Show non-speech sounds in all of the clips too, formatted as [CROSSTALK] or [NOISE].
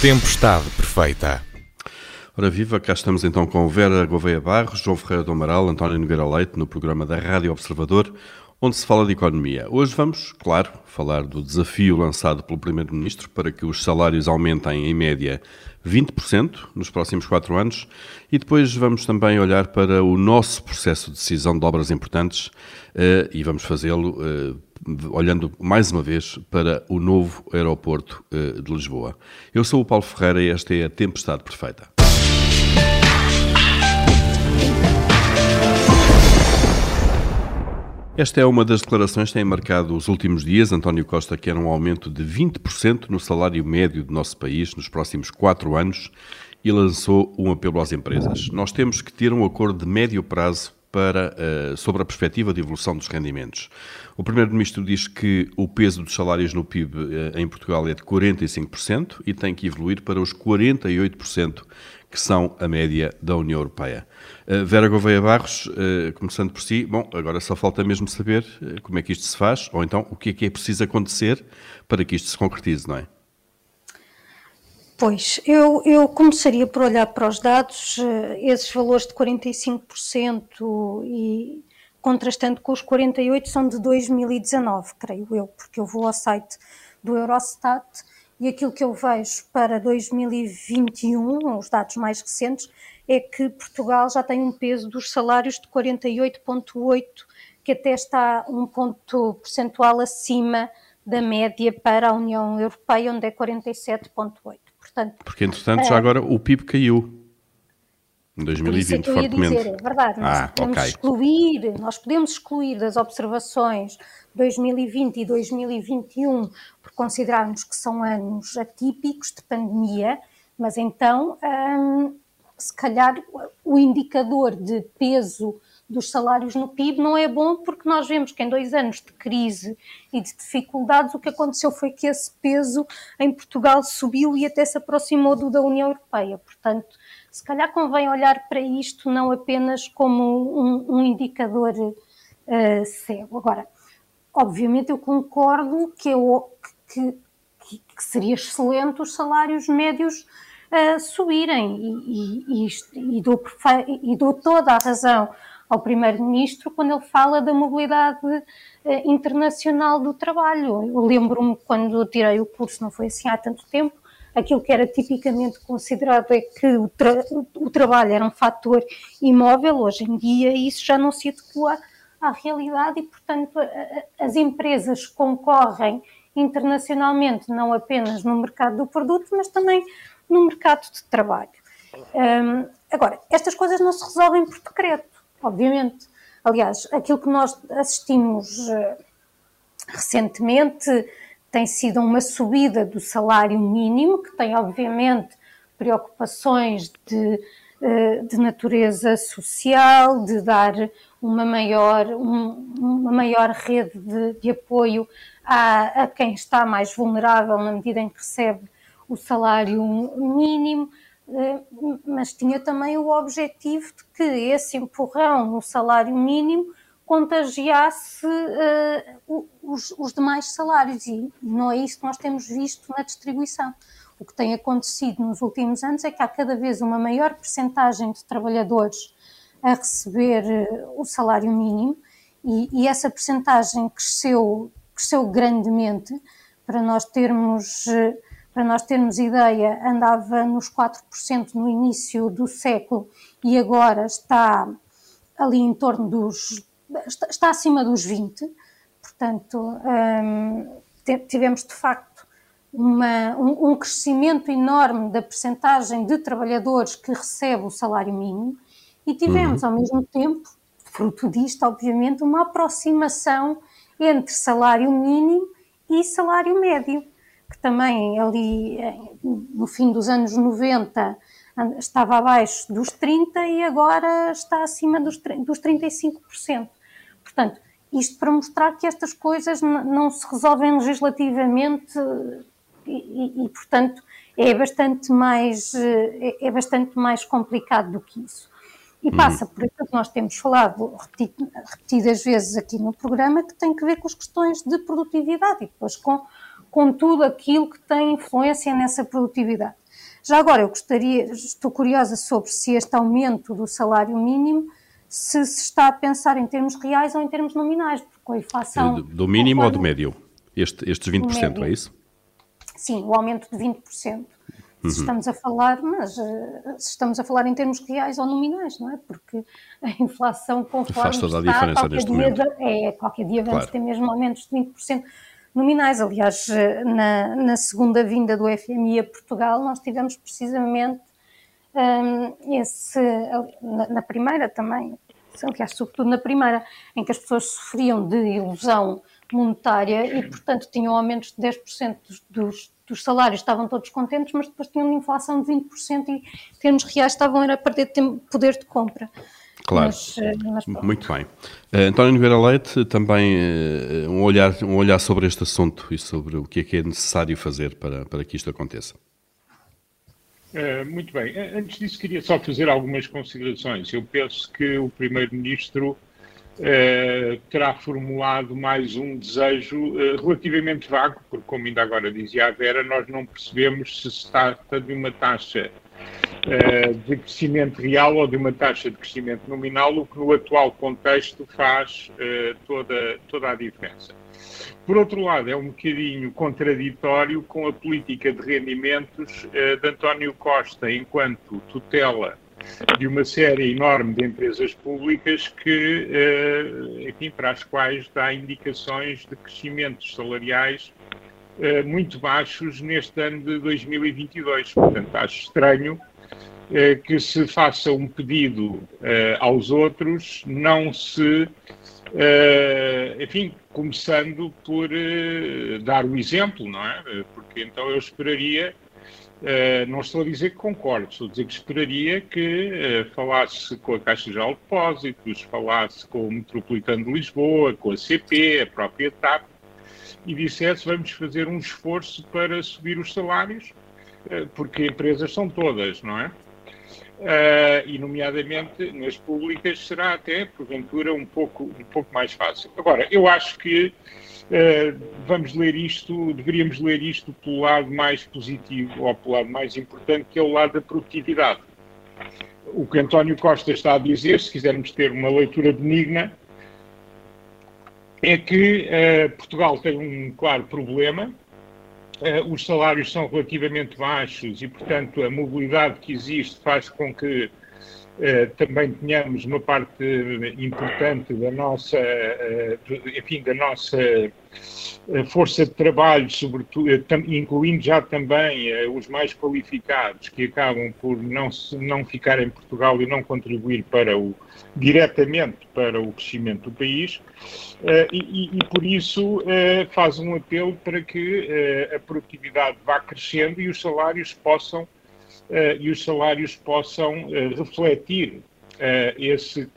Tempestade Perfeita. Ora viva, cá estamos então com Vera Gouveia Barros, João Ferreira do Amaral, António Nogueira Leite, no programa da Rádio Observador, onde se fala de economia. Hoje vamos, claro, falar do desafio lançado pelo Primeiro-Ministro para que os salários aumentem em média 20% nos próximos quatro anos e depois vamos também olhar para o nosso processo de decisão de obras importantes eh, e vamos fazê-lo eh, olhando mais uma vez para o novo aeroporto eh, de Lisboa. Eu sou o Paulo Ferreira e esta é a Tempestade Perfeita. Esta é uma das declarações que tem marcado os últimos dias. António Costa quer um aumento de 20% no salário médio do nosso país nos próximos quatro anos e lançou um apelo às empresas. Nós temos que ter um acordo de médio prazo para, uh, sobre a perspectiva de evolução dos rendimentos. O Primeiro-Ministro diz que o peso dos salários no PIB uh, em Portugal é de 45% e tem que evoluir para os 48% que são a média da União Europeia. Uh, Vera Gouveia Barros, começando por si, bom, agora só falta mesmo saber como é que isto se faz, ou então o que é que é preciso acontecer para que isto se concretize, não é? Pois, eu, eu começaria por olhar para os dados, eh, esses valores de 45% e contrastando com os 48% são de 2019, creio eu, porque eu vou ao site do Eurostat e aquilo que eu vejo para 2021, os dados mais recentes, é que Portugal já tem um peso dos salários de 48,8%, que até está um ponto percentual acima da média para a União Europeia, onde é 47,8%. Portanto, Porque, entretanto, já é. agora o PIB caiu. Em 2020, isso é fortemente. Dizer, é verdade, nós ah, podemos okay. excluir, nós podemos excluir das observações 2020 e 2021 por considerarmos que são anos atípicos de pandemia, mas então hum, se calhar o indicador de peso dos salários no PIB não é bom porque nós vemos que em dois anos de crise e de dificuldades o que aconteceu foi que esse peso em Portugal subiu e até se aproximou do da União Europeia. Portanto, se calhar convém olhar para isto não apenas como um, um indicador uh, cego. Agora, obviamente eu concordo que, eu, que, que, que seria excelente os salários médios uh, subirem e, e, e, e, dou, e dou toda a razão ao Primeiro-Ministro quando ele fala da mobilidade eh, internacional do trabalho. Eu lembro-me quando tirei o curso, não foi assim há tanto tempo, aquilo que era tipicamente considerado é que o, tra o trabalho era um fator imóvel, hoje em dia isso já não se adequa à realidade e, portanto, as empresas concorrem internacionalmente não apenas no mercado do produto, mas também no mercado de trabalho. Um, agora, estas coisas não se resolvem por decreto obviamente. Aliás, aquilo que nós assistimos uh, recentemente tem sido uma subida do salário mínimo, que tem, obviamente, preocupações de, uh, de natureza social, de dar uma maior, um, uma maior rede de, de apoio a, a quem está mais vulnerável na medida em que recebe o salário mínimo. Eh, mas tinha também o objetivo de que esse empurrão no salário mínimo contagiasse uh, os, os, demais salários e não é isso que nós temos visto na distribuição. O que tem acontecido nos últimos anos é que há cada vez uma maior percentagem de trabalhadores a receber uh, o salário mínimo e, e essa percentagem cresceu, cresceu grandemente para nós termos uh, para nós termos ideia, andava nos 4% no início do século e agora está ali em torno dos. Está, está acima dos 20%. Portanto, hum, tivemos de facto uma, um, um, crescimento enorme da percentagem de trabalhadores que recebe o salário mínimo e tivemos uhum. ao mesmo tempo, fruto disto, obviamente, uma aproximação entre salário mínimo e salário médio que também ali no fim dos anos 90 estava abaixo dos 30% e agora está acima dos, dos 35%. Portanto, isto para mostrar que estas coisas não se resolvem legislativamente e, e, portanto, é bastante, mais, é, é bastante mais complicado do que isso. E uhum. passa por aquilo que nós temos falado repetidas vezes aqui no programa, que tem que ver com as questões de produtividade e depois com com tudo aquilo que tem influência nessa produtividade. Já agora, eu gostaria, estou curiosa sobre se este aumento do salário mínimo se se está a pensar em termos reais ou em termos nominais, porque a inflação... Do, do mínimo ou do médio? Este, estes 20%, é isso? Sim, o aumento de 20%. Uhum. Se estamos a falar, mas uh, se estamos a falar em termos reais ou nominais, não é? Porque a inflação conforme Faz toda a está, diferença neste dia, momento. É, qualquer dia vamos claro. ter mesmo aumentos de 20% nominais. Aliás, eh, na, na, segunda vinda do FMI a Portugal, nós tivemos precisamente um, esse, na, na, primeira também, aliás, sobretudo na primeira, em que as pessoas sofriam de ilusão monetária e, portanto, tinham aumentos de 10% dos, dos, salários, estavam todos contentes, mas depois tinham uma inflação de 20% e, em termos reais, estavam a perder poder de compra. Claro, mas, eh, mas muito bem. Uh, António Nogueira Leite, também uh, um, olhar, um olhar sobre este assunto e sobre o que é que é necessário fazer para, para que isto aconteça. Uh, muito bem. Antes disso, queria só fazer algumas considerações. Eu penso que o Primeiro-Ministro terá formulado mais um desejo relativamente vago, porque, como ainda agora dizia a Vera, nós não percebemos se se trata de uma taxa de crescimento real ou de uma taxa de crescimento nominal, o que no atual contexto faz uh, toda, toda a diferença. Por outro lado, é um bocadinho contraditório com a política de rendimentos uh, de António Costa, enquanto tutela de uma série enorme de empresas públicas que, enfim, para as quais dá indicações de crescimentos salariais muito baixos neste ano de 2022. Portanto, acho estranho eh, que se faça um pedido eh, aos outros, não se, eh, enfim, começando por dar o exemplo, não é? Porque então eu esperaria, não estou a dizer que concordo, estou a dizer que esperaria que falasse com a Caixa de Depósitos, falasse com o Metropolitano de Lisboa, com a CP, a própria TAP, e dissesse vamos fazer um esforço para subir os salários, porque empresas são todas, não é? Uh, e nomeadamente nas públicas será até, porventura, um pouco, um pouco mais fácil. Agora, eu acho que uh, vamos ler isto, deveríamos ler isto pelo lado mais positivo ou pelo lado mais importante, que é o lado da produtividade. O que António Costa está a dizer, se quisermos ter uma leitura benigna, é que uh, Portugal tem um claro problema, eh, os salários são relativamente baixos e, portanto, a mobilidade que existe faz com que também tenhamos uma parte importante da nossa, eh, enfim, da nossa força de trabalho, sobretudo, incluindo já também os mais qualificados, que acabam por não, não ficar em Portugal e não contribuir para o, diretamente para o crescimento do país. E, e, por isso faz um apelo para que a produtividade vá crescendo e os salários possam e os salários possam uh, refletir uh, esse,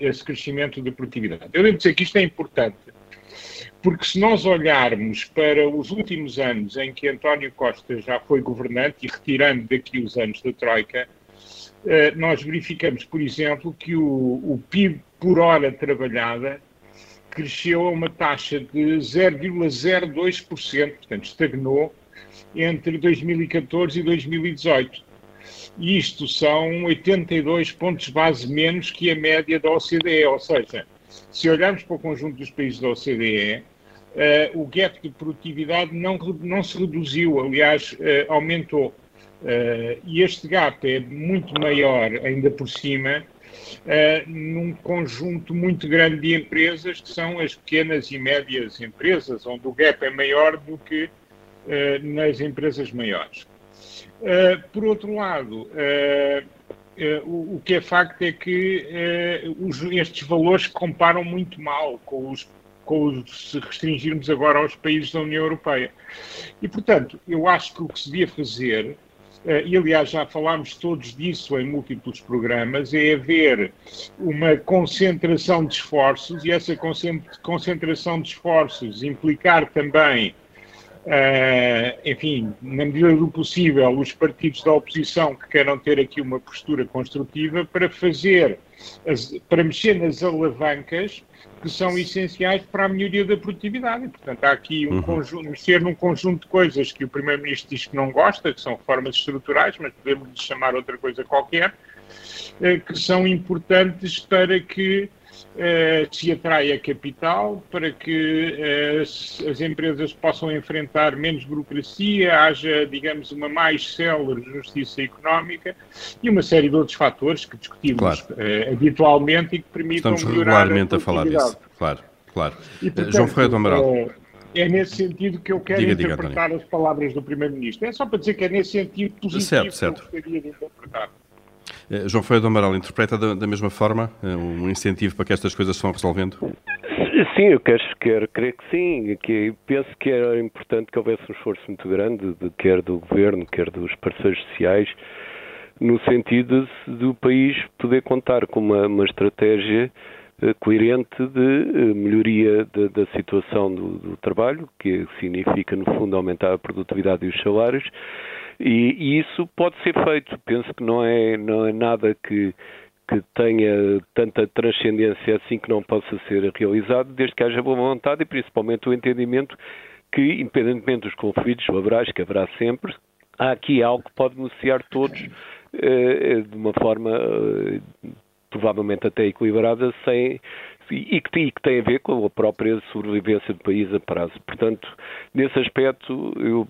esse crescimento de produtividade. Eu devo dizer que isto é importante, porque se nós olharmos para os últimos anos em que António Costa já foi governante e retirando daqui os anos da Troika, nós verificamos, por exemplo, que o, o PIB por hora trabalhada cresceu a uma taxa de 0,02%, portanto estagnou entre 2014 e 2018. Isto são 82 pontos base menos que a média da OCDE, ou seja, se olharmos para o conjunto dos países da OCDE, uh, o gap de produtividade não, não se reduziu, aliás, uh, aumentou. Uh, e este gap é muito maior, ainda por cima, num conjunto muito grande de empresas, que são as pequenas e médias empresas, onde o gap é maior do que nas empresas maiores. Uh, por outro lado, uh, uh, o, que é facto é que os, estes valores comparam muito mal com os, com os, se restringirmos agora aos países da União Europeia. E, portanto, eu acho que o que se devia fazer, e aliás já falámos todos disso em múltiplos programas, é haver uma concentração de esforços, e essa concentração de esforços implicar também enfim, na medida do possível, os partidos da oposição que queiram ter aqui uma postura construtiva para fazer, para mexer nas alavancas que são essenciais para a melhoria da produtividade. E, portanto, há aqui um uhum. conjunto, mexer num conjunto de coisas que o Primeiro-Ministro diz que não gosta, que são reformas estruturais, mas podemos chamar outra coisa qualquer, uh, que são importantes para que uh, se atraia capital, para que uh, as empresas possam enfrentar menos burocracia, haja, digamos, uma mais célere justiça económica e uma série de outros fatores que discutimos claro. uh, habitualmente e que permitam Estamos melhorar regularmente a, a falar disso. Claro, claro. E, portanto, João Ferreira do Amaral. É nesse sentido que eu quero diga, interpretar diga, as palavras do Primeiro-Ministro. É só para dizer que é nesse sentido positivo certo, certo. que eu gostaria de interpretar. Eh, João Ferreira do Amaral interpreta da, da, mesma forma eh, um incentivo para que estas coisas se vão resolvendo? Sim, eu quero, quero crer que sim. Que penso que era importante que houvesse um esforço muito grande, de, quer do governo, quer dos parceiros sociais, no sentido do país poder contar com uma, uma estratégia eh, coerente de melhoria da situação do, do, trabalho, que significa, no fundo, aumentar a produtividade e os salários, e, e, isso pode ser feito. Penso que não é, não é nada que, que tenha tanta transcendência assim que não possa ser realizado, desde que haja boa vontade e principalmente o entendimento que, independentemente dos conflitos laborais que haverá sempre, há aqui algo que pode beneficiar todos eh, de uma forma eh, provavelmente até equilibrada, sem, e que, e que, tem a ver com a própria sobrevivência do país a prazo. Portanto, nesse aspecto, eu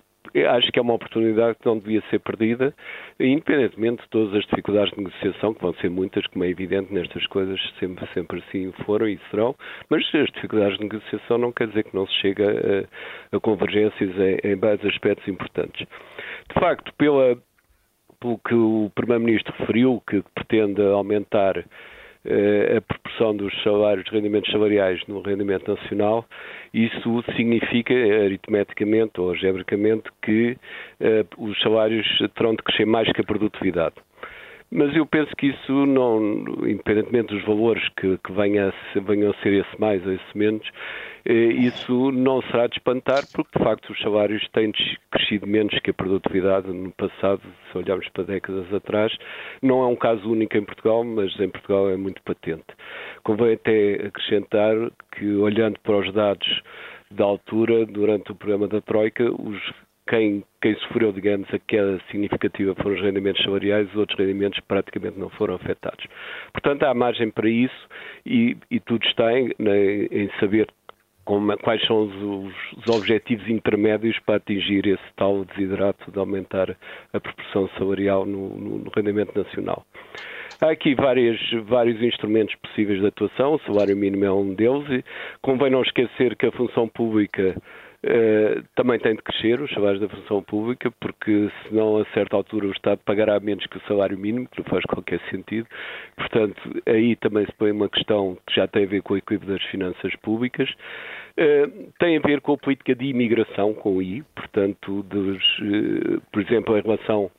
acho que é uma oportunidade que não devia ser perdida, independentemente de todas as dificuldades de negociação, que vão ser muitas, como é evidente nestas coisas, sempre, sempre assim foram e serão, mas as dificuldades de negociação não quer dizer que não se chega a, a convergências em, em vários aspectos importantes. De facto, pela, pelo que o Primeiro-Ministro referiu, que pretende aumentar a proporção dos salários, dos rendimentos salariais no rendimento nacional, isso significa aritmeticamente ou algebricamente que uh, os salários terão de crescer mais que a produtividade. Mas eu penso que isso não, independentemente dos valores que, que venha venham a ser esse mais ou esse menos, eh, isso não será de espantar, porque de facto os salários têm crescido menos que a produtividade no passado, se olharmos para décadas atrás. Não é um caso único em Portugal, mas em Portugal é muito patente. Convém até acrescentar que, olhando para os dados da altura, durante o programa da Troika, os quem, quem sofreu, digamos, a queda significativa foram os rendimentos salariais, os outros rendimentos praticamente não foram afetados. Portanto, há margem para isso e, e tudo está em, em saber quais são os, os, objetivos intermédios para atingir esse tal desidrato de aumentar a proporção salarial no, no, no rendimento nacional. Há aqui várias, vários instrumentos possíveis de atuação, o salário mínimo é um deles, e convém não esquecer que a função pública Uh, também tem de crescer os salários da função pública, porque senão a certa altura o Estado pagará menos que o salário mínimo, que não faz qualquer sentido. Portanto, aí também se põe uma questão que já tem a ver com o equilíbrio das finanças públicas. Uh, tem a ver com a política de imigração, com o I, portanto, dos, uh, por exemplo, em relação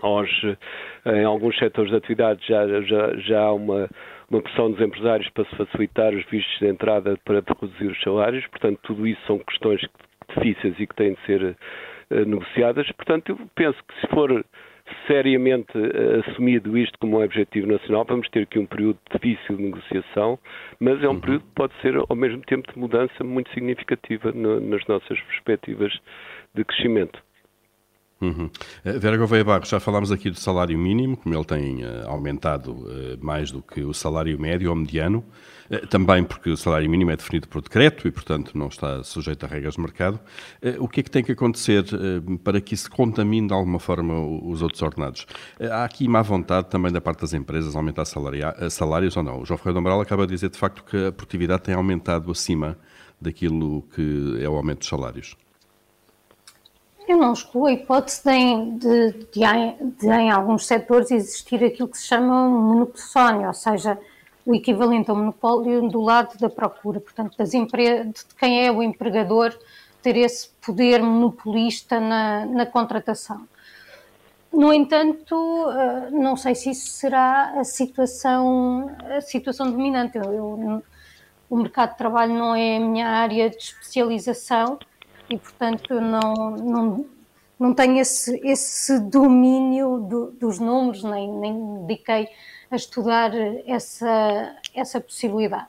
aos, em alguns setores de atividade já, já, já há uma uma pressão dos empresários para se facilitar os vistos de entrada para reduzir os salários. Portanto, tudo isso são questões difíceis e que têm de ser uh, negociadas. Portanto, eu penso que se for seriamente uh, assumido isto como um objetivo nacional, vamos ter aqui um período difícil de negociação, mas é um uhum. período que pode ser, ao mesmo tempo, de mudança muito significativa no, nas nossas perspectivas de crescimento. Uhum. Eh, Vera Gouveia Barros, já falámos aqui do salário mínimo, como ele tem uh, aumentado uh, mais do que o salário médio ou mediano, também porque o salário mínimo é definido por decreto e, portanto, não está sujeito a regras de mercado. o que é que tem que acontecer para que isso contamine de alguma forma os outros ordenados? há aqui má vontade também da parte das empresas aumentar salários ou não? O João Ferreira do Amaral acaba de dizer, de facto, que a produtividade tem aumentado acima daquilo que é o aumento dos salários. Eu não excluo a hipótese de, de, de, de, em alguns setores existir aquilo que se chama um monopólio, ou seja, o equivalente ao monopólio do lado da procura, portanto, das empre... de quem é o empregador ter esse poder monopolista na, na contratação. No entanto, eh, não sei se isso será a situação, a situação dominante. Eu, eu, o mercado de trabalho não é a minha área de especialização, e, portanto, não, não, não tenho esse, esse domínio do, dos números, nem, nem me dediquei a estudar essa, essa possibilidade.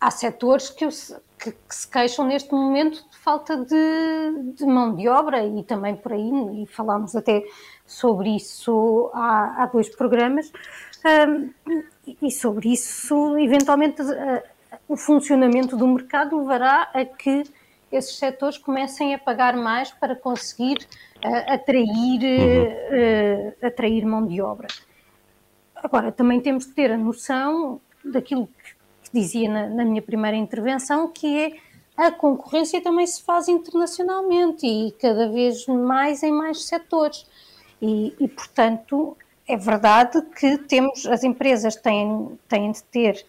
Há setores que, que, que se queixam neste momento de falta de, de, mão de obra e também por aí, e falámos até sobre isso há, há dois programas, um, e sobre isso, eventualmente, uh, o funcionamento do mercado levará a que esses setores comecem a pagar mais para conseguir uh, atrair, uhum. uh, atrair mão de obra. Agora, também temos de ter a noção daquilo que, que dizia na, na, minha primeira intervenção, que é a concorrência também se faz internacionalmente e cada vez mais em mais setores. E, e portanto, é verdade que temos, as empresas têm, têm de ter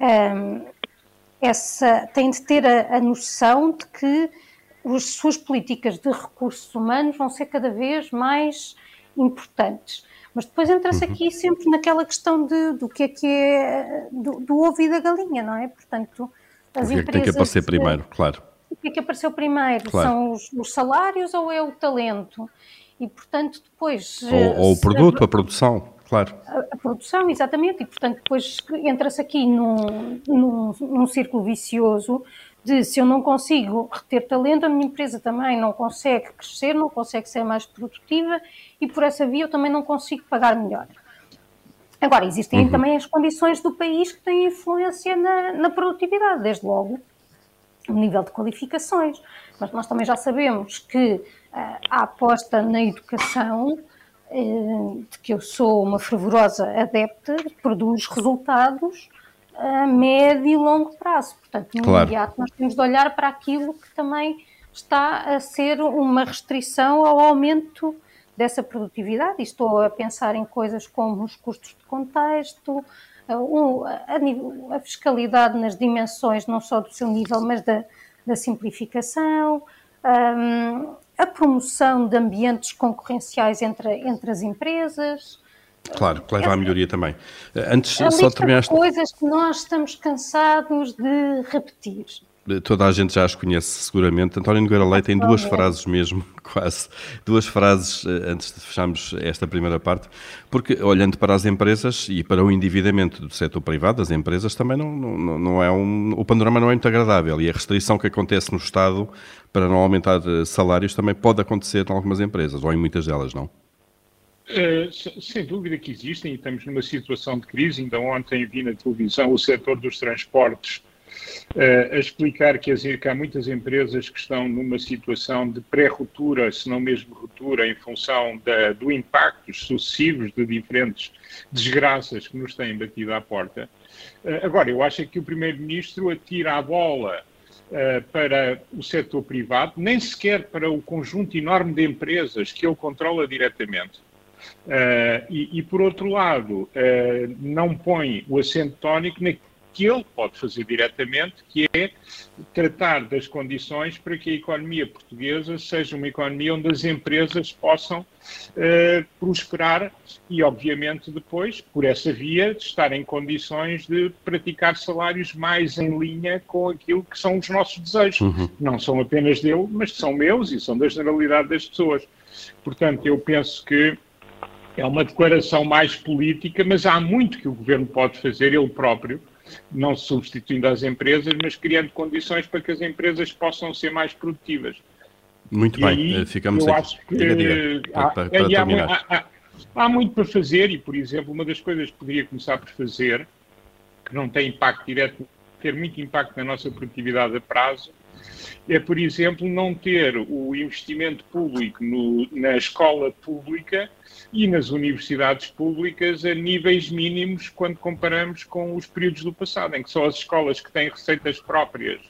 um, essa, têm de ter a, a noção de que as suas políticas de recursos humanos vão ser cada vez mais importantes. Mas depois entra-se uhum. aqui sempre naquela questão de, do que é que é do, do ovo e da galinha, não é? Portanto, as o que é que tem que aparecer primeiro, claro. O que é que apareceu primeiro? Claro. São os, os, salários ou é o talento? E, portanto, depois... Ou, ou o produto, a, a produção, claro. A, a, produção, exatamente. E, portanto, depois entra-se aqui num, num, num círculo vicioso de se eu não consigo reter talento, a minha empresa também não consegue crescer, não consegue ser mais produtiva e por essa via eu também não consigo pagar melhor. Agora, existem uhum. também as condições do país que têm influência na, na, produtividade, desde logo o nível de qualificações. Mas nós também já sabemos que uh, a aposta na educação, de que eu sou uma fervorosa adepta, produz resultados a médio e longo prazo. Portanto, no claro. imediato, nós temos de olhar para aquilo que também está a ser uma restrição ao aumento dessa produtividade. E estou a pensar em coisas como os custos de contexto, a, a, fiscalidade nas dimensões, não só do seu nível, mas da, da simplificação, um, a promoção de ambientes concorrenciais entre, entre as empresas. Claro, que leva à melhoria também. Antes, é só terminar. coisas que nós estamos cansados de repetir toda a gente já as conhece seguramente. António Nogueira Leite tem duas frases mesmo, [LAUGHS] quase, duas frases eh, antes de fecharmos esta primeira parte, porque olhando para as empresas e para o endividamento do setor privado, das empresas, também não, não, não é um, o panorama não é muito agradável e a restrição que acontece no Estado para não aumentar eh, salários também pode acontecer em algumas empresas, ou em muitas delas, não? Uh, sem dúvida que existem e estamos numa situação de crise. Ainda ontem vi na televisão o setor dos transportes a explicar que, as, que, há muitas empresas que estão numa situação de pré-ruptura, se não mesmo ruptura, em função da, do impacto sucessivos de diferentes desgraças que nos têm batido à porta. Agora, eu acho que o Primeiro-Ministro atira a bola para o setor privado, nem sequer para o conjunto enorme de empresas que ele controla diretamente. E, e, por outro lado, não põe o acento tónico que ele pode fazer diretamente, que é tratar das condições para que a economia portuguesa seja uma economia onde as empresas possam uh, prosperar e, obviamente, depois, por essa via, estar em condições de praticar salários mais em linha com aquilo que são os nossos desejos. Uhum. Não são apenas dele, mas são meus e são da generalidade das pessoas. Portanto, eu penso que é uma declaração mais política, mas há muito que o governo pode fazer ele próprio não substituindo as empresas, mas criando condições para que as empresas possam ser mais produtivas. Muito e bem, aí, eh, ficamos eu aqui. Acho que, diga, diga, há, para, para terminar. Há, há, há, muito para fazer e, por exemplo, uma das coisas que poderia começar por fazer, que não tem impacto direto, ter muito impacto na nossa produtividade a prazo, é, por exemplo, não ter o investimento público no, na escola pública e nas universidades públicas a níveis mínimos quando comparamos com os períodos do passado, em que só as escolas que têm receitas próprias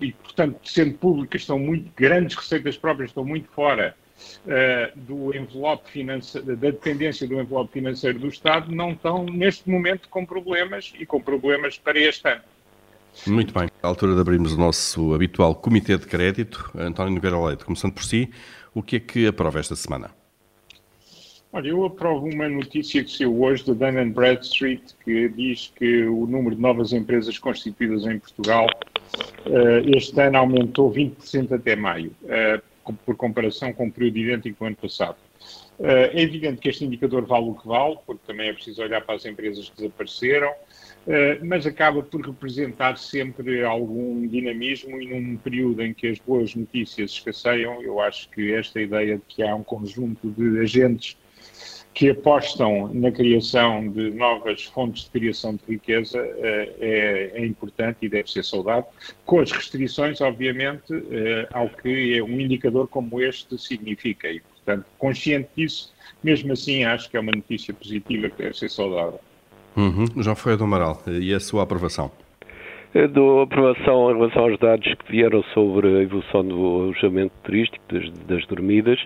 e, portanto, sendo públicas, estão muito grandes receitas próprias, estão muito fora uh, do envelope financeiro, da dependência do envelope financeiro do Estado, não estão neste momento com problemas e com problemas para este ano. Muito bem. À altura de abrirmos o nosso habitual Comitê de Crédito, António Nogueira Leite, começando por si, o que é que aprova esta semana? Olha, eu aprovo uma notícia que saiu hoje da Dun Bradstreet que diz que o número de novas empresas constituídas em Portugal este ano aumentou 20% até maio, por comparação com o período idêntico do ano passado. É evidente que este indicador vale o que vale, porque também é preciso olhar para as empresas que desapareceram, mas acaba por representar sempre algum dinamismo e num período em que as boas notícias escasseiam, eu acho que esta ideia de que há um conjunto de agentes que apostam na criação de novas fontes de criação de riqueza é, é importante e deve ser saudado, com as restrições, obviamente, ao que um indicador como este significa. E, portanto, consciente disso, mesmo assim, acho que é uma notícia positiva que deve ser saudável. Uhum. João Ferreira do Amaral, e a sua aprovação? Dou aprovação em relação aos dados que vieram sobre a evolução do alojamento turístico, das, das dormidas.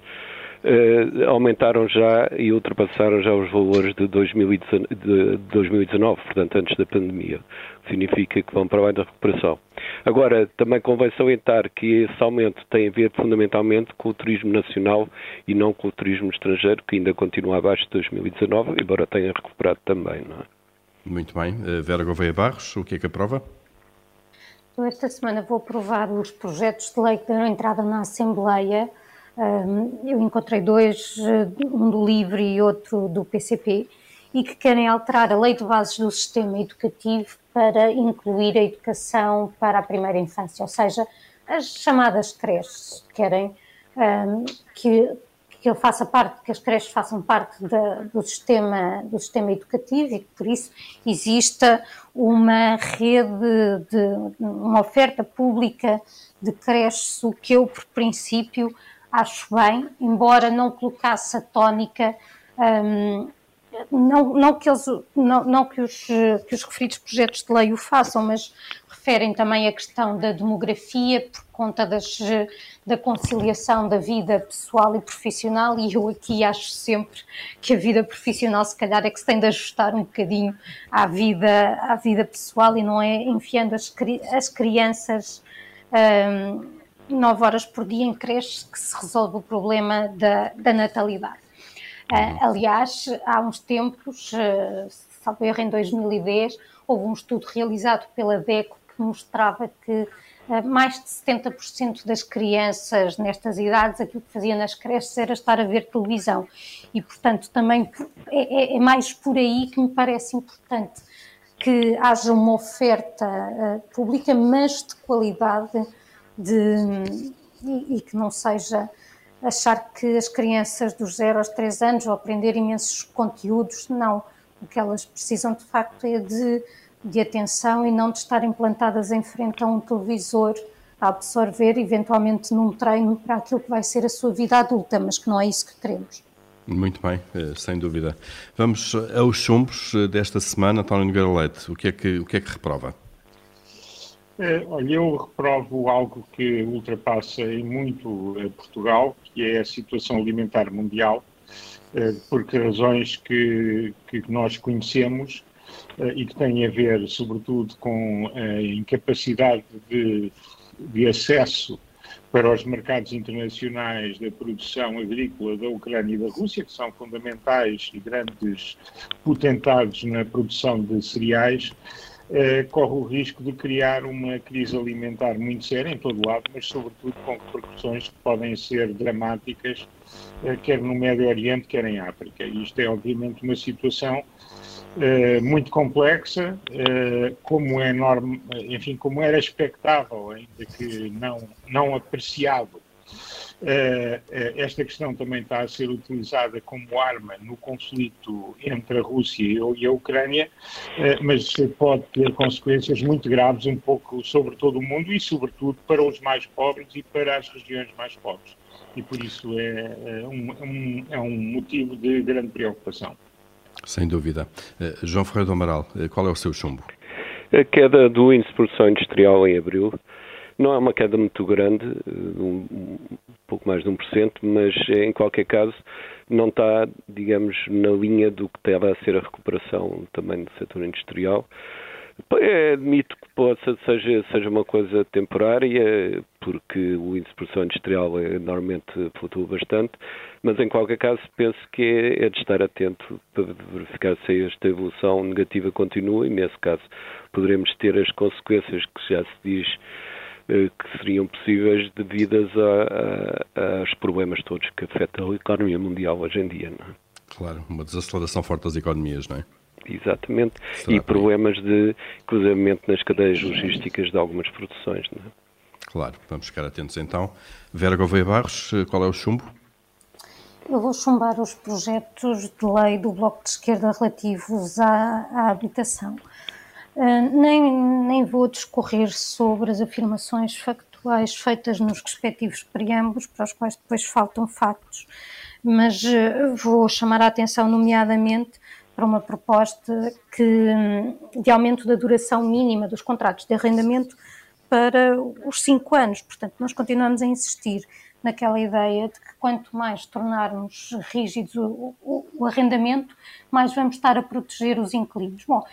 Uh, aumentaram já e ultrapassaram já os valores de 2019, de 2019, portanto antes da pandemia, o que significa que vão para além da recuperação. Agora, também convém salientar que esse aumento tem a ver fundamentalmente com o turismo nacional e não com o turismo estrangeiro, que ainda continua abaixo de 2019, embora tenha recuperado também, não é? Muito bem. Eh, Vera Gouveia Barros, o que é que aprova? Eu esta semana vou aprovar os projetos de lei que deram entrada na Assembleia. Eu encontrei dois, eh, um do LIVRE e outro do PCP, e que querem alterar a lei de bases do sistema educativo para incluir a educação para a primeira infância, ou seja, as chamadas creches. Querem que que ele faça parte, que as creches façam parte da, do, sistema, do sistema educativo e que por isso exista uma rede, de, uma oferta pública de creches, o que eu, por princípio, acho bem, embora não colocasse a tónica, um, não, não, que, eles, não, não que, os, que os referidos projetos de lei o façam, mas referem também a questão da demografia por conta das, da conciliação da vida pessoal e profissional e eu aqui acho sempre que a vida profissional se calhar é que se tem de ajustar um bocadinho à vida, à vida pessoal e não é enfiando as, as crianças um, nove horas por dia em creches que se resolve o problema da, da natalidade. Uh, aliás, há uns tempos, uh, salvo erro em 2010, houve um estudo realizado pela DECO mostrava que uh, mais de 70% das crianças nestas idades, aquilo que fazia nas creches era estar a ver televisão. E, portanto, também é, é, é mais por aí que me parece importante que haja uma oferta uh, pública, mas de qualidade de, e, e, que não seja achar que as crianças dos 0 aos 3 anos vão aprender imensos conteúdos. Não. O que elas precisam, de facto, é de de atenção e não de estar implantadas em frente a um televisor a absorver, eventualmente num treino para aquilo que vai ser a sua vida adulta, mas que não é isso que queremos. Muito bem, eh, sem dúvida. Vamos aos chumbos eh, desta semana, António Nogueira Leite. O que é que, o que, é que reprova? É, olha, eu reprovo algo que ultrapassa em muito Portugal, que é a situação alimentar mundial, por razões que, que nós conhecemos eh, e que têm a ver, sobretudo, com a incapacidade de, de acesso para os mercados internacionais da produção agrícola da Ucrânia e da Rússia, que são fundamentais e grandes potentados na produção de cereais, eh, corre o risco de criar uma crise alimentar muito séria em todo lado, mas sobretudo com repercussões que podem ser dramáticas, eh, quer no Médio Oriente, quer em África. E isto é, obviamente, uma situação eh, muito complexa, como é enorme, enfim, como era expectável, ainda que não, não apreciado. Eh, esta questão também está a ser utilizada como arma no conflito entre a Rússia e a Ucrânia, mas pode ter consequências muito graves um pouco sobre todo o mundo e, sobretudo, para os mais pobres e para as regiões mais pobres. E por isso é, é um, é um motivo de grande preocupação. Sem dúvida. João Ferreira do Amaral, qual é o seu chumbo? A queda do índice de produção industrial em abril não é uma queda muito grande, eh, um, pouco mais de 1%, mas em qualquer caso não está, digamos, na linha do que estava a ser a recuperação também do setor industrial. É, admito que possa, seja, seja uma coisa temporária, porque o índice de produção industrial é, normalmente flutua bastante, mas em qualquer caso penso que é, é de estar atento para verificar se esta evolução negativa continua e nesse caso poderemos ter as consequências que já se diz eh, que seriam possíveis devidas a, a, aos problemas todos que afetam a economia mundial hoje em dia. Não é? Claro, uma desaceleração forte das economias, não é? Exatamente. Será e problemas de cruzamento nas cadeias logísticas de algumas produções. Não é? Claro, vamos ficar atentos então. Vera Gouveia Barros, eh, qual é o chumbo? Eu vou chumbar os projetos de lei do Bloco de Esquerda relativos à, à habitação. Uh, nem, nem vou discorrer sobre as afirmações factuais feitas nos respectivos preâmbulos, para os quais depois faltam factos, mas uh, vou chamar a atenção, nomeadamente, para uma proposta que, de aumento da duração mínima dos contratos de arrendamento para os cinco anos. Portanto, nós continuamos a insistir naquela ideia de que quanto mais tornarmos rígidos o, o, o, arrendamento, mais vamos estar a proteger os inquilinos. Bom,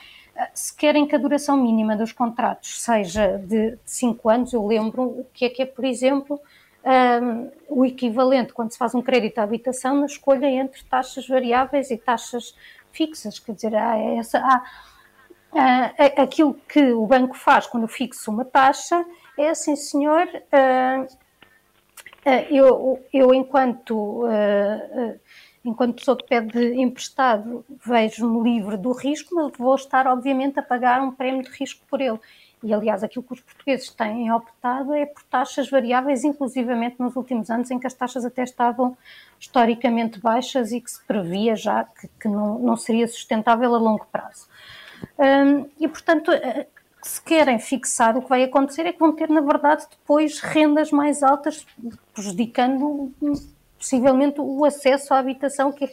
se querem que a duração mínima dos contratos seja de cinco anos, eu lembro o que é que é, por exemplo, um, o equivalente quando se faz um crédito à habitação na escolha entre taxas variáveis e taxas fixas, quer dizer, há essa, há, Uh, aquilo que o banco faz quando fixa uma taxa é assim, senhor, uh, uh, eu, eu enquanto, enquanto pessoa que pede emprestado vejo-me livre do risco, mas vou estar obviamente a pagar um prémio de risco por ele. E aliás, aquilo que os portugueses têm optado é por taxas variáveis, inclusivamente nos últimos anos em que as taxas até estavam historicamente baixas e que se previa já que, que não, não seria sustentável a longo prazo. Um, e, portanto, eh, se querem fixar, o que vai acontecer é que vão ter, na verdade, depois rendas mais altas, prejudicando possivelmente o acesso à habitação, que é,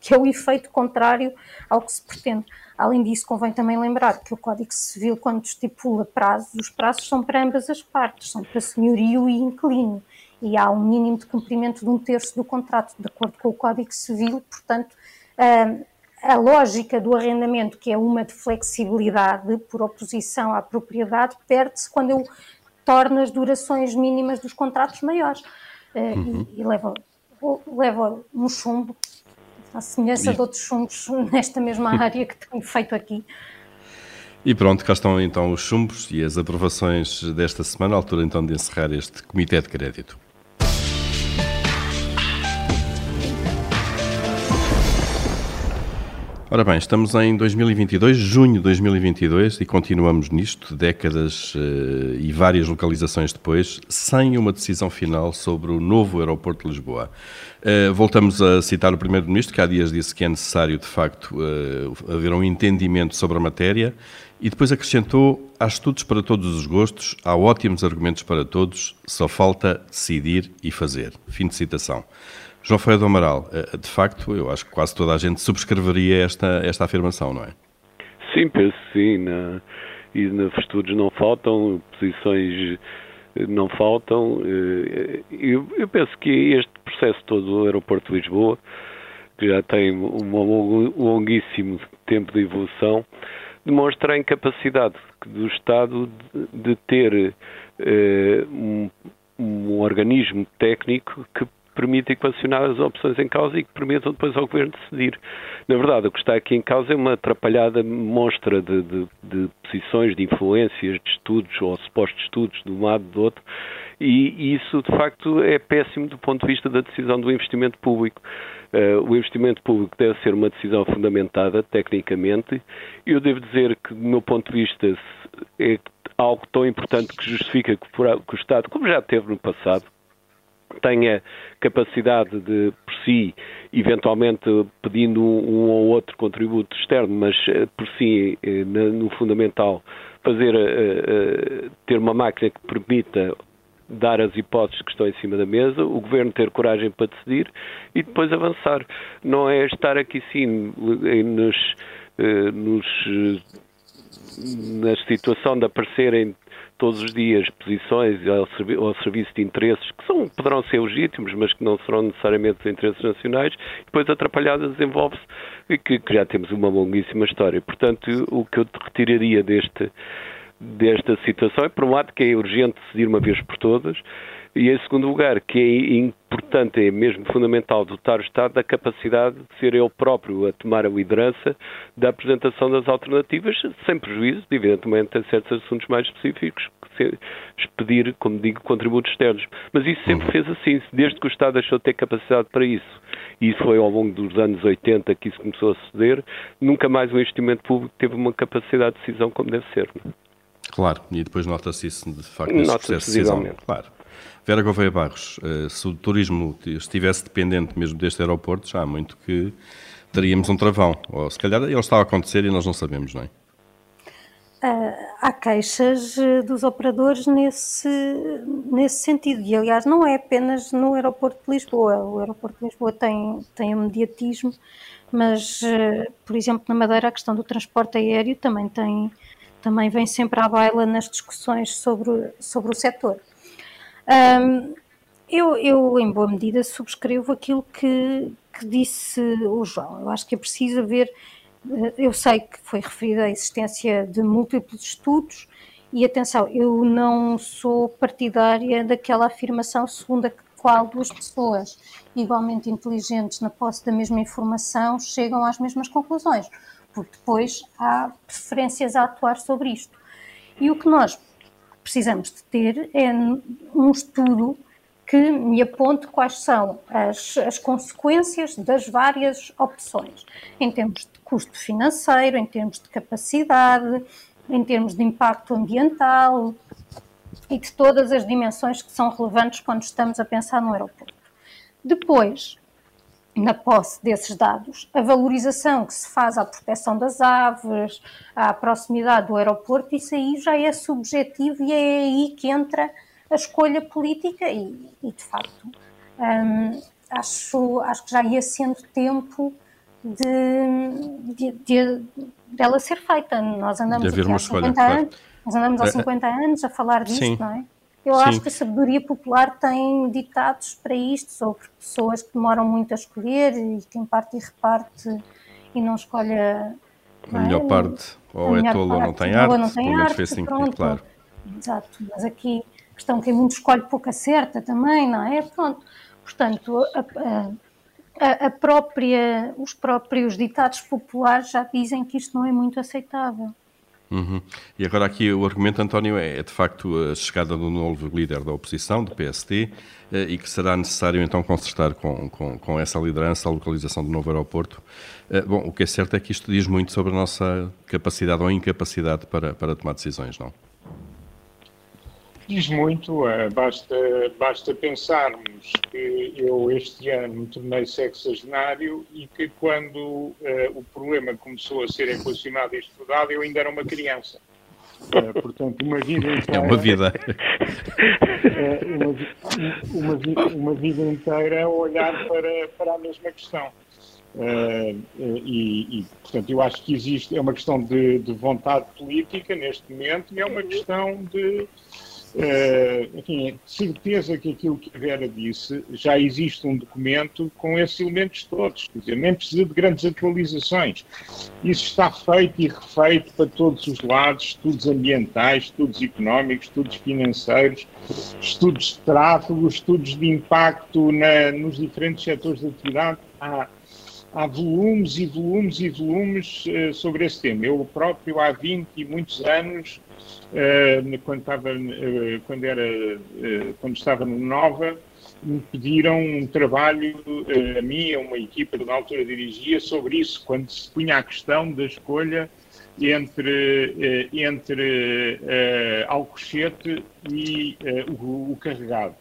que é o efeito contrário ao que se pretende. Além disso, convém também lembrar que o Código Civil, quando estipula prazos, os prazos são para ambas as partes, são para senhorio e inquilino, e há um mínimo de cumprimento de um terço do contrato, de acordo com o Código Civil, portanto, a lógica do arrendamento, que é uma de flexibilidade por oposição à propriedade, perde-se quando eu torno as durações mínimas dos contratos maiores eh, uhum. e, e leva, leva um chumbo, à semelhança e... de outros chumbos nesta mesma [LAUGHS] área que tenho feito aqui. E pronto, cá estão então os chumbos e as aprovações desta semana, à altura então de encerrar este Comitê de Crédito. Ora bem, estamos em 2022, junho de 2022, e continuamos nisto, décadas uh, e várias localizações depois, sem uma decisão final sobre o novo aeroporto de Lisboa. Uh, voltamos a citar o Primeiro-Ministro, que há dias disse que é necessário, de facto, uh, haver um entendimento sobre a matéria, e depois acrescentou: há estudos para todos os gostos, há ótimos argumentos para todos, só falta decidir e fazer. Fim de citação. João Ferreira do Amaral, eh, de facto, eu acho que quase toda a gente subscreveria esta, esta afirmação, não é? Sim, penso sim. Na, e nos estudos não faltam, posições eh, não faltam. Eh, eu, eu, penso que este processo todo do aeroporto de Lisboa, que já tem um longuíssimo tempo de evolução, demonstra a incapacidade do Estado de, de ter um, um organismo técnico que permite equacionar as opções em causa e que permitam depois ao Governo decidir. Na verdade, o que está aqui em causa é uma atrapalhada monstra de, de, de posições, de influências, de estudos ou supostos estudos de um lado do outro, e isso, de facto, é péssimo do ponto de vista da decisão do investimento público. Uh, o investimento público deve ser uma decisão fundamentada tecnicamente. Eu devo dizer que, do meu ponto de vista, é algo tão importante que justifica que o Estado, como já teve no passado, tenha capacidade de, por si, eventualmente pedindo um ou outro contributo externo, mas eh, por si, eh, no fundamental, fazer eh, ter uma máquina que permita dar as hipóteses que estão em cima da mesa, o governo ter coragem para decidir e depois avançar. Não é estar aqui sim nos, nos na situação de aparecerem todos os dias posições ao, servi ao, serviço de interesses que são, poderão ser legítimos, mas que não serão necessariamente os interesses nacionais, depois atrapalhada desenvolve-se e que, que, já temos uma longuíssima história. Portanto, o que eu retiraria deste, desta situação é, por um lado, que é urgente decidir uma vez por todas, e em segundo lugar, que é importante, é mesmo fundamental dotar o Estado da capacidade de ser ele próprio a tomar a liderança da apresentação das alternativas, sem prejuízo, evidentemente, em certos assuntos mais específicos, expedir, como digo, contributos externos. Mas isso sempre fez assim, desde que o Estado deixou de ter capacidade para isso. E isso foi ao longo dos anos 80 que isso começou a suceder. Nunca mais o investimento público teve uma capacidade de decisão como deve ser. É? Claro, e depois nota-se isso de facto nesse processo de decisão. Claro. Vera Gouveia Barros, eh, se o turismo estivesse dependente mesmo deste aeroporto, já há muito que teríamos um travão. Ou se calhar ele estava a acontecer e nós não sabemos, não é? Ah, há queixas eh, dos operadores nesse, nesse sentido. E, aliás, não é apenas no aeroporto de Lisboa. O aeroporto de Lisboa tem, tem um mediatismo, mas, eh, por exemplo, na Madeira, a questão do transporte aéreo também, tem, também vem sempre à baila nas discussões sobre, sobre o setor. Um, eu, eu, em boa medida, subscrevo aquilo que, que, disse o João. Eu acho que é preciso haver. Eu sei que foi referida a existência de múltiplos estudos, e atenção, eu não sou partidária daquela afirmação segundo a qual duas pessoas igualmente inteligentes na posse da mesma informação chegam às mesmas conclusões, porque depois há preferências a atuar sobre isto. E o que nós precisamos de ter é um estudo que me aponte quais são as, as consequências das várias opções, em termos de custo financeiro, em termos de capacidade, em termos de impacto ambiental e de todas as dimensões que são relevantes quando estamos a pensar no aeroporto. Depois, na posse desses dados, a valorização que se faz à proteção das aves, à proximidade do aeroporto, isso aí já é subjetivo e é aí que entra a escolha política e, e de facto, hum, acho, acho que já ia sendo tempo de, de, de, de ela ser feita. Nós andamos, aqui há 50 escolha, anos, claro. nós andamos há 50 é, é. anos a falar disto, Sim. não é? Eu Sim. acho que a sabedoria popular tem ditados para isto, sobre pessoas que demoram muito a escolher e quem parte e reparte e não escolhe a, a melhor é? parte, ou é tolo ou não tem arte, não tem arte, assim, pronto. claro. Exato, mas aqui a questão que muito escolhe pouco acerta também, não é? Pronto, portanto, a, a, a própria, os próprios ditados populares já dizem que isto não é muito aceitável. Uhum. E agora aqui o argumento, António, é, é de facto a chegada do novo líder da oposição, do PST, eh, e que será necessário então consertar com, com, com, essa liderança a localização do novo aeroporto. Eh, bom, o que é certo é que isto diz muito sobre a nossa capacidade ou incapacidade para, para tomar decisões, não? Diz muito, eh, basta, basta pensarmos que eu este ano me tornei sexagenário e que quando uh, o problema começou a ser equacionado e estudado eu ainda era uma criança. Uh, portanto, uma vida [LAUGHS] inteira... É uma vida. Uh, uma, uma, uma, vida inteira a olhar para, para a mesma questão. Uh, e, e, portanto, eu acho que existe, é uma questão de, de vontade política neste momento e é uma questão de, Uh, enfim, certeza que aquilo que a Vera disse, já existe um documento com esses elementos todos, quer dizer, nem precisa de grandes atualizações. Isso está feito e refeito para todos os lados, estudos ambientais, estudos económicos, estudos financeiros, estudos de tráfego, estudos de impacto na, nos diferentes setores de atividade. Há, há volumes e volumes e volumes uh, sobre esse tema. Eu próprio, há 20 e muitos anos, uh, quando, estava, uh, quando, era, quando estava no Nova, me pediram um trabalho a mim, a uma equipa que na altura dirigia, sobre isso, quando se punha a questão da escolha entre, entre Alcochete e o, o carregado.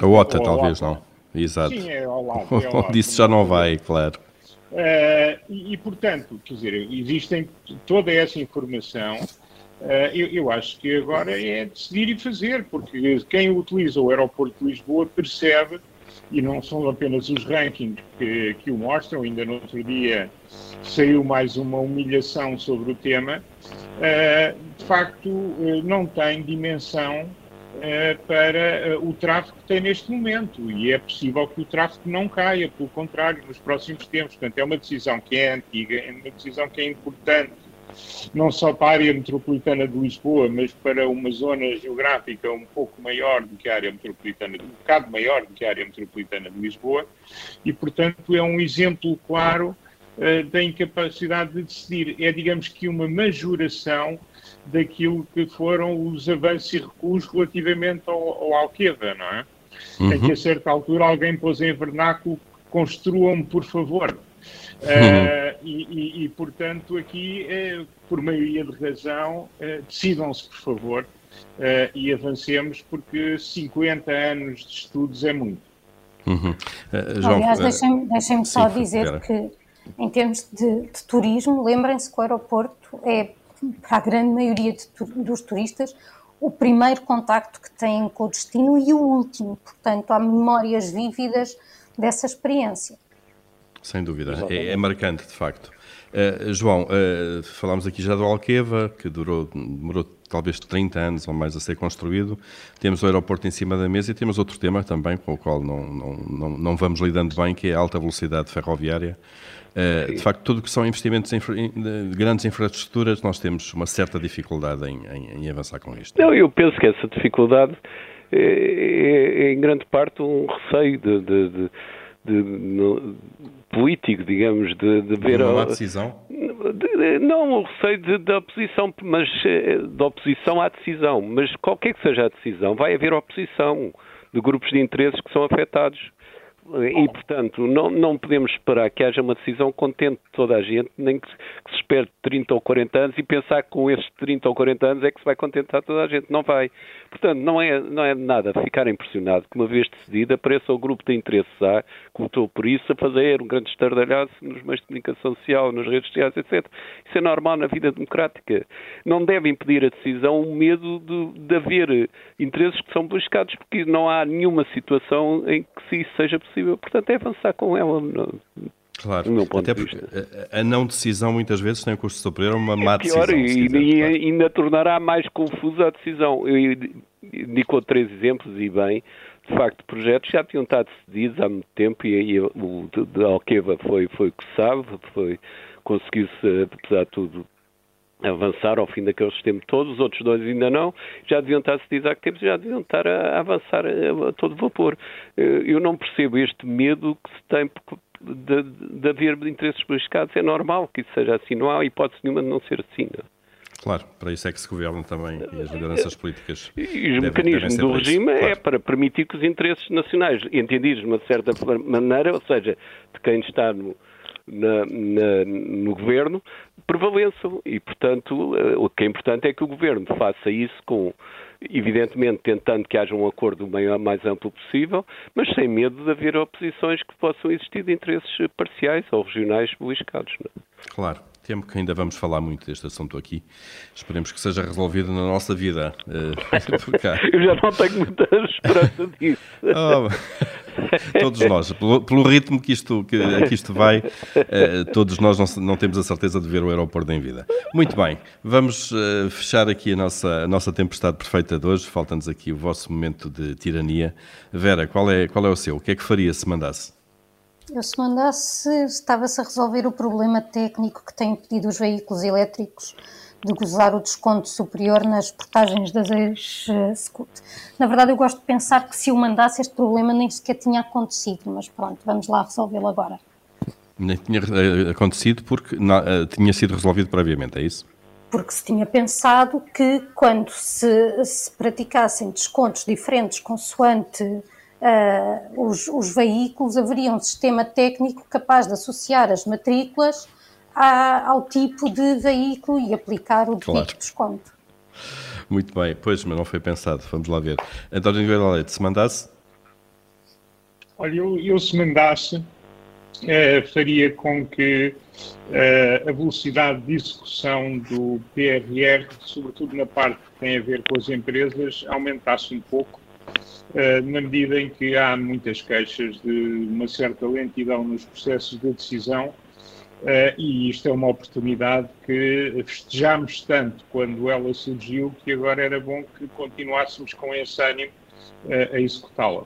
A OTA, talvez, não? Exato. Sim, é ao lado. [LAUGHS] É ao lado. Já não vai, claro. Uh, e, e, portanto, quer dizer, existem toda essa informação. Uh, eu, eu, acho que agora é decidir e fazer, porque quem utiliza o aeroporto de Lisboa percebe, e não são apenas os rankings que, que o mostram, ainda no outro dia saiu mais uma humilhação sobre o tema, uh, de facto não tem dimensão eh, para eh, o tráfego que tem neste momento. E é possível que o tráfego não caia, pelo contrário, nos próximos tempos. Portanto, é uma decisão que é antiga, é uma decisão que é importante não só para a área metropolitana de Lisboa, mas para uma zona geográfica um pouco maior do que a área metropolitana, um bocado maior do que a área metropolitana de Lisboa, e, portanto, é um exemplo claro uh, da incapacidade de decidir. É, digamos que, uma majoração daquilo que foram os avanços e recuos relativamente ao, ao Alqueva, não é? Uhum. Em que, a certa altura, alguém pôs em vernáculo construam por favor. Uh, e, e, e, portanto, aqui, uh, por maioria de razão, uh, decidam-se, por favor, e avancemos, porque 50 anos de estudos é muito. Uhum. João, Aliás, deixem-me deixem só sim, dizer que, em termos de, de turismo, lembrem-se que o aeroporto é, para a grande maioria de, dos turistas, o primeiro contacto que têm com o destino e o último. Portanto, há memórias vívidas dessa experiência. Sem dúvida, é, é, marcante de facto. Uh, João, uh, falámos aqui já do Alqueva, que durou, demorou talvez 30 anos ou mais a ser construído. Temos o aeroporto em cima da mesa e temos outro tema também com o qual não, não, não, não vamos lidando bem, que é a alta velocidade ferroviária. Uh, de facto, tudo que são investimentos em, de grandes infraestruturas, nós temos uma certa dificuldade em, em, em avançar com isto. Não, eu penso que essa dificuldade é, é, é em grande parte um receio de, de, de de, no, político, digamos, de, de ver. Uma a, decisão? De, não, o receio da oposição, mas eh, da oposição à decisão. Mas qualquer que seja a decisão, vai haver oposição de grupos de interesses que são afetados. E, portanto, não, não podemos esperar que haja uma decisão contente de toda a gente, nem que, que, se espere 30 ou 40 anos e pensar que com esses 30 ou 40 anos é que se vai contentar toda a gente. Não vai. Portanto, não é, não é nada ficar impressionado que, uma vez decidida, apareça o grupo de interesses A, que lutou por isso, a fazer um grande estardalhaço nos meios de comunicação social, nas redes sociais, etc. Isso é normal na vida democrática. Não deve impedir a decisão o medo de, de haver interesses que são buscados, porque não há nenhuma situação em que isso seja possível. Portanto, é avançar com ela. Claro, até porque a não decisão muitas vezes tem o custo superior a uma má é pior, decisão. E, e claro. ainda tornará mais confusa a decisão. Eu indicou três exemplos e bem, de facto, projetos já tinham estado decididos há muito tempo e, e o de Alqueva foi, foi o que sabe, foi, conseguiu-se, apesar de tudo, avançar ao fim daqueles tempos todos, os outros dois ainda não, já deviam estar decididos há que tempos, já deviam estar a, a avançar a, a, todo vapor. Eh, eu não percebo este medo que se tem de, de haver interesses buscados. É normal que isso seja assim, não há hipótese nenhuma de não ser assim. Não? Claro, para isso é que se governam também e as lideranças políticas. E os mecanismos do regime é claro. é para permitir que os interesses nacionais, entendidos de uma certa maneira, ou seja, de quem está no, na, na, no governo, prevaleçam. E, portanto, eh, o que é importante é que o governo faça isso com evidentemente tentando que haja um acordo o maior, mais amplo possível, mas sem medo de haver oposições que possam existir de interesses parciais ou regionais beliscados. É? Claro. Temo que ainda vamos falar muito deste assunto aqui. Esperemos que seja resolvido na nossa vida. [LAUGHS] Uh, Eu já não tenho muita [LAUGHS] esperança disso. [LAUGHS] Oh, [LAUGHS] todos nós, pelo, pelo, ritmo que isto, que, que isto vai, uh, todos nós não, não, temos a certeza de ver o aeroporto em vida. Muito bem, vamos uh, fechar aqui a nossa, a nossa tempestade perfeita de hoje. Falta-nos aqui o vosso momento de tirania. Vera, qual é, qual é o seu? O que é que faria se mandasse? Eu, se mandasse, estava-se a resolver o problema técnico que tem impedido os veículos elétricos de gozar o desconto superior nas portagens das ex-SCUT. Na verdade, eu gosto de pensar que se o mandasse, este problema nem sequer tinha acontecido, mas pronto, vamos lá resolvê-lo agora. Nem tinha eh, acontecido porque não, eh, tinha sido resolvido previamente, é isso? Porque se tinha pensado que quando se, se praticassem descontos diferentes consoante uh, os, os, veículos, haveria um sistema técnico capaz de associar as matrículas a, ao tipo de veículo e aplicar o devido claro. desconto. Muito bem, pois, mas não foi pensado. Vamos lá ver. António Nogueira Leite, se mandasse? Olha, eu, eu se mandasse, eh, faria com que eh, a velocidade de execução do PRR, sobretudo na parte que tem a ver com as empresas, aumentasse um pouco eh, na medida em que há muitas queixas de uma certa lentidão nos processos de decisão, Uh, e isto é uma oportunidade que festejamos tanto quando ela surgiu que agora era bom que continuássemos com esse ânimo uh, a executá-la.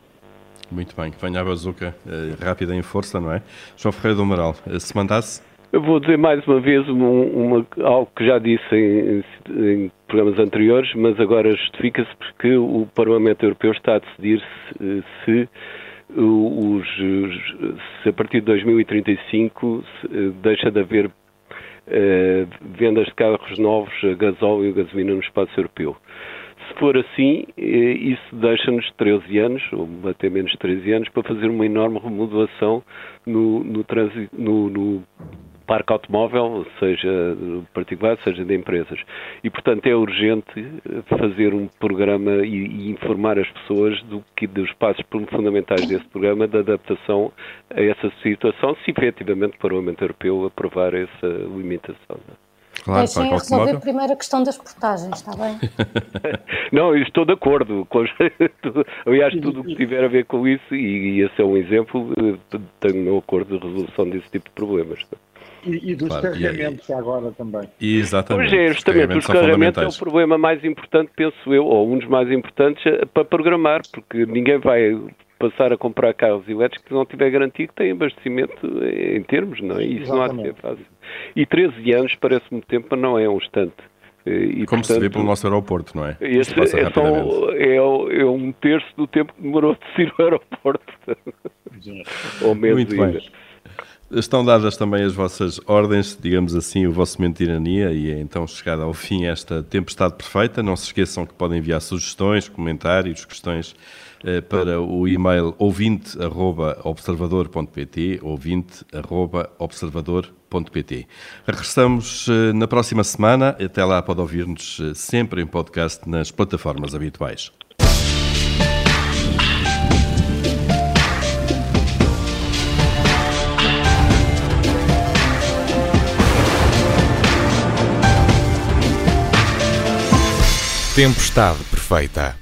Muito bem, que venha a bazuca uh, rápida em força, não é? João Ferreira do Amaral, se mandasse? Eu vou dizer mais uma vez uma, uma, algo que já disse em, em programas anteriores, mas agora justifica-se porque o Parlamento Europeu está a decidir se, se os, se a partir de 2035 deixa de haver uh, vendas de carros novos a gasóleo e gasolina no espaço europeu. Se for assim, eh, isso deixa-nos 13 anos, ou até menos 13 anos, para fazer uma enorme remodelação no, no, no, no parque automóvel, seja particular, seja de empresas. E, portanto, é urgente fazer um programa e, e informar as pessoas do que, dos passos fundamentais desse programa de adaptação a essa situação, se efetivamente o Parlamento Europeu aprovar essa limitação. Claro, Deixem para resolver primeiro a questão das portagens, está bem? [LAUGHS] não, estou de acordo. Com, [LAUGHS] aliás, tudo o que tiver a ver com isso, e, e esse é um exemplo, eh, tenho meu acordo de resolução desse tipo de problemas. E, e dos claro, carregamentos e, agora também. Exatamente. Pois é, justamente, os carregamentos é o problema mais importante, penso eu, ou um dos mais importantes eh, para programar, porque ninguém vai passar a comprar carros elétricos que não tiver garantia que tem abastecimento em termos, não é? Isso Exatamente. não há de ser fácil. E 13 anos parece muito tempo, mas não é um instante. E, Como portanto, se vê pelo nosso aeroporto, não é? Esse é, só, é, é, um terço do tempo que demorou de [LAUGHS] ir ao aeroporto. Ou menos Muito ainda. Bem. Estão dadas também as vossas ordens, digamos assim, o vosso momento de tirania e é então chegada ao fim esta tempestade perfeita. Não se esqueçam que podem enviar sugestões, comentários, questões eh, para o e-mail ouvinte.observador.pt ouvinte.observador.pt Regressamos eh, na próxima semana. Até lá pode ouvir-nos eh, sempre em podcast nas plataformas habituais. Tempestade perfeita.